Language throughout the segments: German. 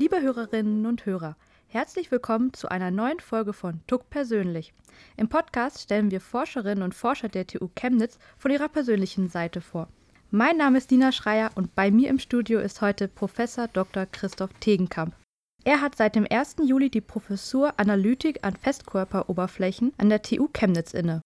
Liebe Hörerinnen und Hörer, herzlich willkommen zu einer neuen Folge von Tuck Persönlich. Im Podcast stellen wir Forscherinnen und Forscher der TU Chemnitz von ihrer persönlichen Seite vor. Mein Name ist Dina Schreier und bei mir im Studio ist heute Professor Dr. Christoph Tegenkamp. Er hat seit dem 1. Juli die Professur Analytik an Festkörperoberflächen an der TU Chemnitz inne.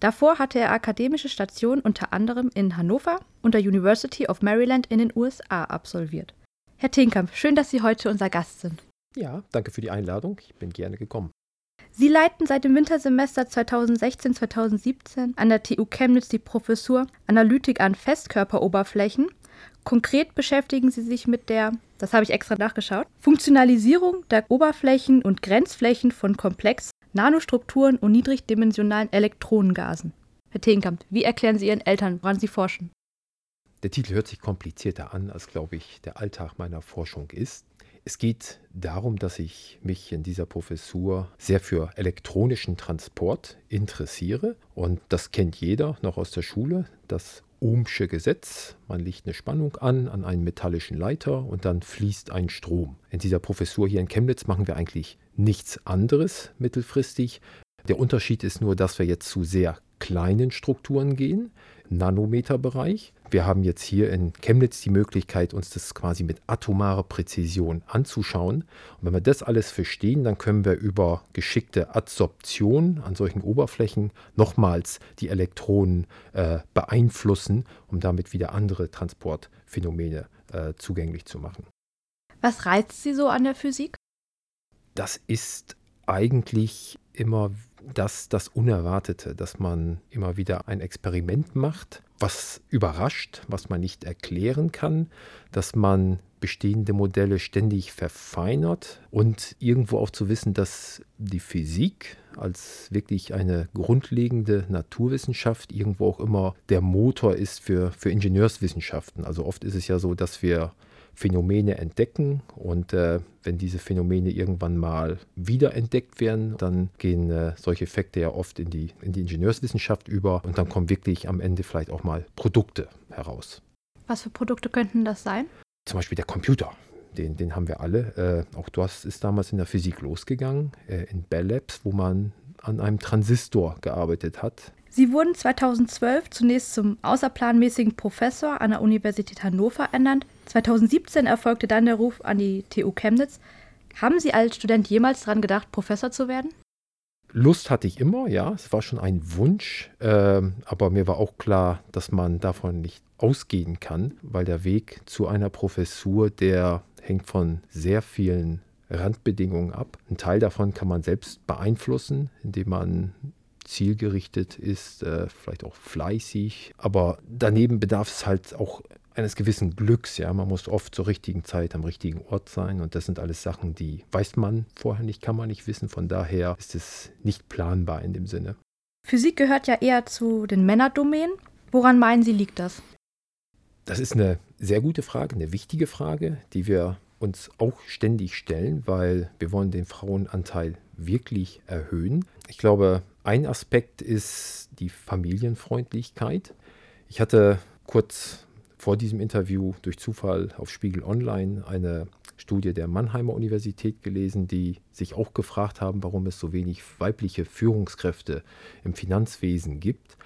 Davor hatte er akademische Stationen unter anderem in Hannover und der University of Maryland in den USA absolviert. Herr Tinkamp, schön, dass Sie heute unser Gast sind. Ja, danke für die Einladung. Ich bin gerne gekommen. Sie leiten seit dem Wintersemester 2016-2017 an der TU Chemnitz die Professur Analytik an Festkörperoberflächen. Konkret beschäftigen Sie sich mit der, das habe ich extra nachgeschaut, Funktionalisierung der Oberflächen und Grenzflächen von Komplex, Nanostrukturen und niedrigdimensionalen Elektronengasen. Herr Teenkamp, wie erklären Sie Ihren Eltern, woran Sie forschen? Der Titel hört sich komplizierter an, als, glaube ich, der Alltag meiner Forschung ist. Es geht darum, dass ich mich in dieser Professur sehr für elektronischen Transport interessiere. Und das kennt jeder noch aus der Schule, das Ohmsche Gesetz. Man legt eine Spannung an an einen metallischen Leiter und dann fließt ein Strom. In dieser Professur hier in Chemnitz machen wir eigentlich nichts anderes mittelfristig. Der Unterschied ist nur, dass wir jetzt zu sehr kleinen Strukturen gehen. Nanometerbereich. Wir haben jetzt hier in Chemnitz die Möglichkeit, uns das quasi mit atomarer Präzision anzuschauen. Und wenn wir das alles verstehen, dann können wir über geschickte Adsorption an solchen Oberflächen nochmals die Elektronen äh, beeinflussen, um damit wieder andere Transportphänomene äh, zugänglich zu machen. Was reizt Sie so an der Physik? Das ist eigentlich immer das, das Unerwartete, dass man immer wieder ein Experiment macht, was überrascht, was man nicht erklären kann, dass man bestehende Modelle ständig verfeinert und irgendwo auch zu wissen, dass die Physik als wirklich eine grundlegende Naturwissenschaft irgendwo auch immer der Motor ist für, für Ingenieurswissenschaften. Also oft ist es ja so, dass wir Phänomene entdecken und äh, wenn diese Phänomene irgendwann mal wiederentdeckt werden, dann gehen äh, solche Effekte ja oft in die, in die Ingenieurswissenschaft über und dann kommen wirklich am Ende vielleicht auch mal Produkte heraus. Was für Produkte könnten das sein? Zum Beispiel der Computer. Den, den haben wir alle. Äh, auch das ist damals in der Physik losgegangen, äh, in Bell Labs, wo man an einem Transistor gearbeitet hat. Sie wurden 2012 zunächst zum außerplanmäßigen Professor an der Universität Hannover ernannt. 2017 erfolgte dann der Ruf an die TU Chemnitz. Haben Sie als Student jemals daran gedacht, Professor zu werden? Lust hatte ich immer, ja, es war schon ein Wunsch, äh, aber mir war auch klar, dass man davon nicht ausgehen kann, weil der Weg zu einer Professur, der hängt von sehr vielen Randbedingungen ab. Ein Teil davon kann man selbst beeinflussen, indem man zielgerichtet ist, äh, vielleicht auch fleißig. Aber daneben bedarf es halt auch eines gewissen Glücks. Ja, man muss oft zur richtigen Zeit am richtigen Ort sein und das sind alles Sachen, die weiß man vorher nicht, kann man nicht wissen. Von daher ist es nicht planbar in dem Sinne. Physik gehört ja eher zu den Männerdomänen. Woran meinen Sie, liegt das? Das ist eine sehr gute Frage, eine wichtige Frage, die wir uns auch ständig stellen, weil wir wollen den Frauenanteil wirklich erhöhen. Ich glaube, ein Aspekt ist die Familienfreundlichkeit. Ich hatte kurz vor diesem Interview durch Zufall auf Spiegel Online eine Studie der Mannheimer Universität gelesen, die sich auch gefragt haben, warum es so wenig weibliche Führungskräfte im Finanzwesen gibt.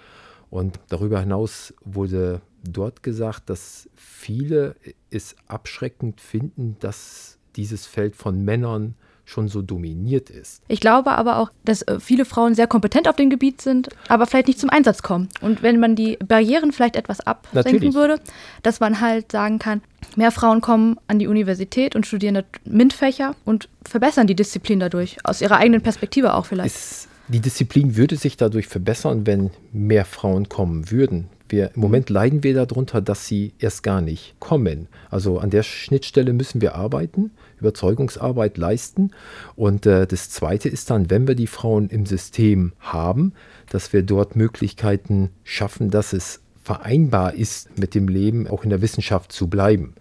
Und darüber hinaus wurde dort gesagt, dass viele es abschreckend finden, dass dieses Feld von Männern schon so dominiert ist. Ich glaube aber auch, dass äh, viele Frauen sehr kompetent auf dem Gebiet sind, aber vielleicht nicht zum Einsatz kommen. Und wenn man die Barrieren vielleicht etwas absenken Natürlich. würde, dass man halt sagen kann, mehr Frauen kommen an die Universität und studieren MINT-Fächer und verbessern die Disziplin dadurch, aus ihrer eigenen Perspektive auch vielleicht. Es, die Disziplin würde sich dadurch verbessern, wenn mehr Frauen kommen würden. Wir, Im Moment leiden wir darunter, dass sie erst gar nicht kommen. Also an der Schnittstelle müssen wir arbeiten, Überzeugungsarbeit leisten. Und äh, das Zweite ist dann, wenn wir die Frauen im System haben, dass wir dort Möglichkeiten schaffen, dass es vereinbar ist, mit dem Leben auch in der Wissenschaft zu bleiben.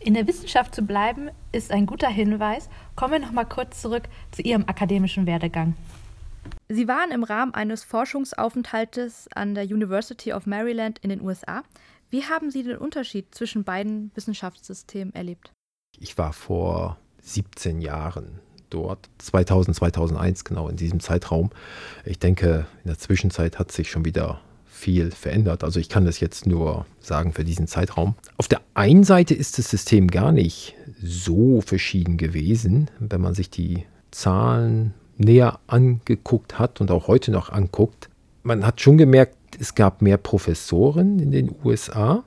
In der Wissenschaft zu bleiben ist ein guter Hinweis. Kommen wir noch mal kurz zurück zu Ihrem akademischen Werdegang. Sie waren im Rahmen eines Forschungsaufenthaltes an der University of Maryland in den USA. Wie haben Sie den Unterschied zwischen beiden Wissenschaftssystemen erlebt? Ich war vor 17 Jahren dort. 2000, 2001, genau in diesem Zeitraum. Ich denke, in der Zwischenzeit hat sich schon wieder viel verändert. Also ich kann das jetzt nur sagen für diesen Zeitraum. Auf der einen Seite ist das System gar nicht so verschieden gewesen, wenn man sich die Zahlen näher angeguckt hat und auch heute noch anguckt. Man hat schon gemerkt, es gab mehr Professoren in den USA.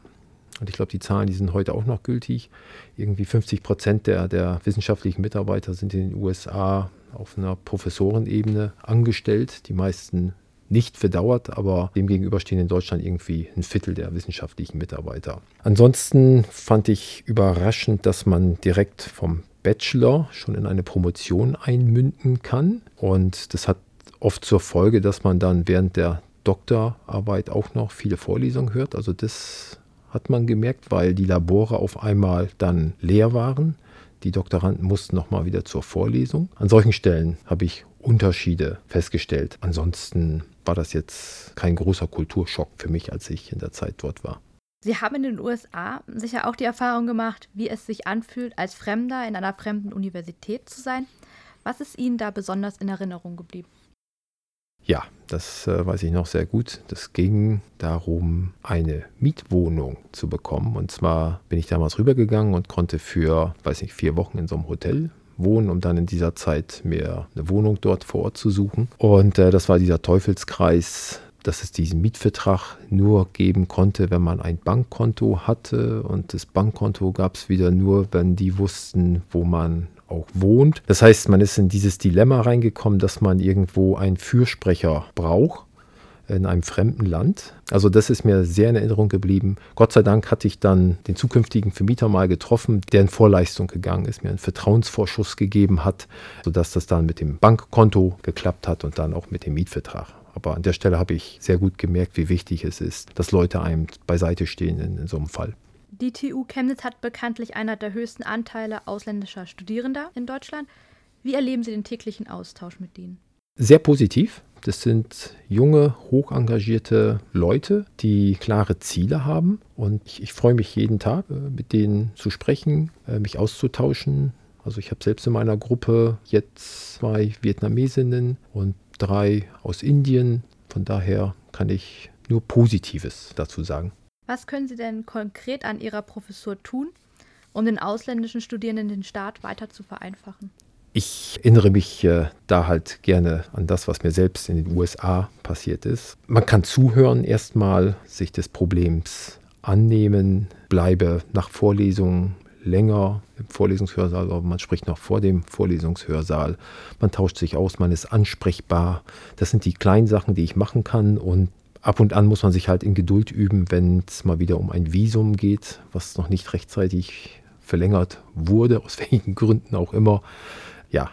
Und ich glaube, die Zahlen, die sind heute auch noch gültig. Irgendwie 50 Prozent der, der wissenschaftlichen Mitarbeiter sind in den USA auf einer Professorenebene angestellt. Die meisten nicht verdauert, aber demgegenüber stehen in Deutschland irgendwie ein Viertel der wissenschaftlichen Mitarbeiter. Ansonsten fand ich überraschend, dass man direkt vom Bachelor schon in eine Promotion einmünden kann. Und das hat oft zur Folge, dass man dann während der Doktorarbeit auch noch viele Vorlesungen hört. Also das hat man gemerkt, weil die Labore auf einmal dann leer waren. Die Doktoranden mussten nochmal wieder zur Vorlesung. An solchen Stellen habe ich Unterschiede festgestellt. Ansonsten war das jetzt kein großer Kulturschock für mich, als ich in der Zeit dort war. Sie haben in den USA sicher auch die Erfahrung gemacht, wie es sich anfühlt, als Fremder in einer fremden Universität zu sein. Was ist Ihnen da besonders in Erinnerung geblieben? Ja, das äh, weiß ich noch sehr gut. Das ging darum, eine Mietwohnung zu bekommen. Und zwar bin ich damals rübergegangen und konnte für, weiß nicht, vier Wochen in so einem Hotel wohnen, um dann in dieser Zeit mir eine Wohnung dort vor Ort zu suchen. Und äh, das war dieser Teufelskreis, dass es diesen Mietvertrag nur geben konnte, wenn man ein Bankkonto hatte. Und das Bankkonto gab es wieder nur, wenn die wussten, wo man auch wohnt. Das heißt, man ist in dieses Dilemma reingekommen, dass man irgendwo einen Fürsprecher braucht in einem fremden Land. Also das ist mir sehr in Erinnerung geblieben. Gott sei Dank hatte ich dann den zukünftigen Vermieter mal getroffen, der in Vorleistung gegangen ist, mir einen Vertrauensvorschuss gegeben hat, sodass das dann mit dem Bankkonto geklappt hat und dann auch mit dem Mietvertrag. Aber an der Stelle habe ich sehr gut gemerkt, wie wichtig es ist, dass Leute einem beiseite stehen in, in so einem Fall. Die TU Chemnitz hat bekanntlich einer der höchsten Anteile ausländischer Studierender in Deutschland. Wie erleben Sie den täglichen Austausch mit ihnen? Sehr positiv. Das sind junge, hochengagierte Leute, die klare Ziele haben. Und ich, ich freue mich jeden Tag, äh, mit denen zu sprechen, äh, mich auszutauschen. Also ich habe selbst in meiner Gruppe jetzt zwei Vietnamesinnen und drei aus Indien. Von daher kann ich nur Positives dazu sagen. Was können Sie denn konkret an Ihrer Professur tun, um den ausländischen Studierenden den Start weiter zu vereinfachen? Ich erinnere mich äh, da halt gerne an das, was mir selbst in den USA passiert ist. Man kann zuhören erstmal, sich des Problems annehmen, bleibe nach Vorlesungen länger im Vorlesungshörsaal, aber man spricht noch vor dem Vorlesungshörsaal. Man tauscht sich aus, man ist ansprechbar. Das sind die kleinen Sachen, die ich machen kann und ab und an muss man sich halt in Geduld üben, wenn es mal wieder um ein Visum geht, was noch nicht rechtzeitig verlängert wurde, aus welchen Gründen auch immer. Ja.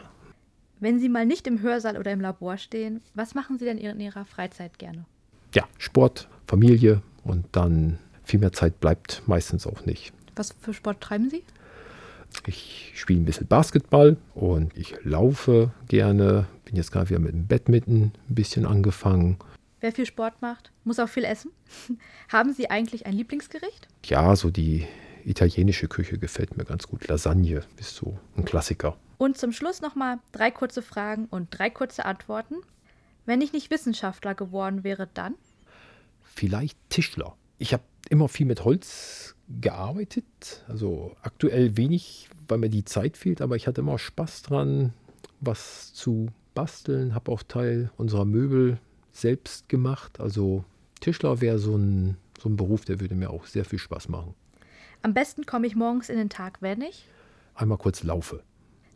Wenn Sie mal nicht im Hörsaal oder im Labor stehen, was machen Sie denn in Ihrer Freizeit gerne? Ja, Sport, Familie und dann viel mehr Zeit bleibt meistens auch nicht. Was für Sport treiben Sie? Ich spiele ein bisschen Basketball und ich laufe gerne. Bin jetzt gerade wieder mit dem Badminton ein bisschen angefangen. Wer viel Sport macht, muss auch viel essen. Haben Sie eigentlich ein Lieblingsgericht? Ja, so die italienische Küche gefällt mir ganz gut. Lasagne ist so ein Klassiker. Und zum Schluss nochmal drei kurze Fragen und drei kurze Antworten. Wenn ich nicht Wissenschaftler geworden wäre, dann? Vielleicht Tischler. Ich habe immer viel mit Holz gearbeitet. Also aktuell wenig, weil mir die Zeit fehlt, aber ich hatte immer Spaß dran, was zu basteln. Habe auch Teil unserer Möbel selbst gemacht. Also Tischler wäre so ein, so ein Beruf, der würde mir auch sehr viel Spaß machen. Am besten komme ich morgens in den Tag, wenn ich? Einmal kurz laufe.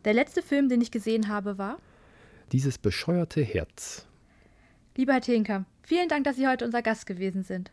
Der letzte Film, den ich gesehen habe, war? Dieses bescheuerte Herz. Lieber Herr Teenkamp, vielen Dank, dass Sie heute unser Gast gewesen sind.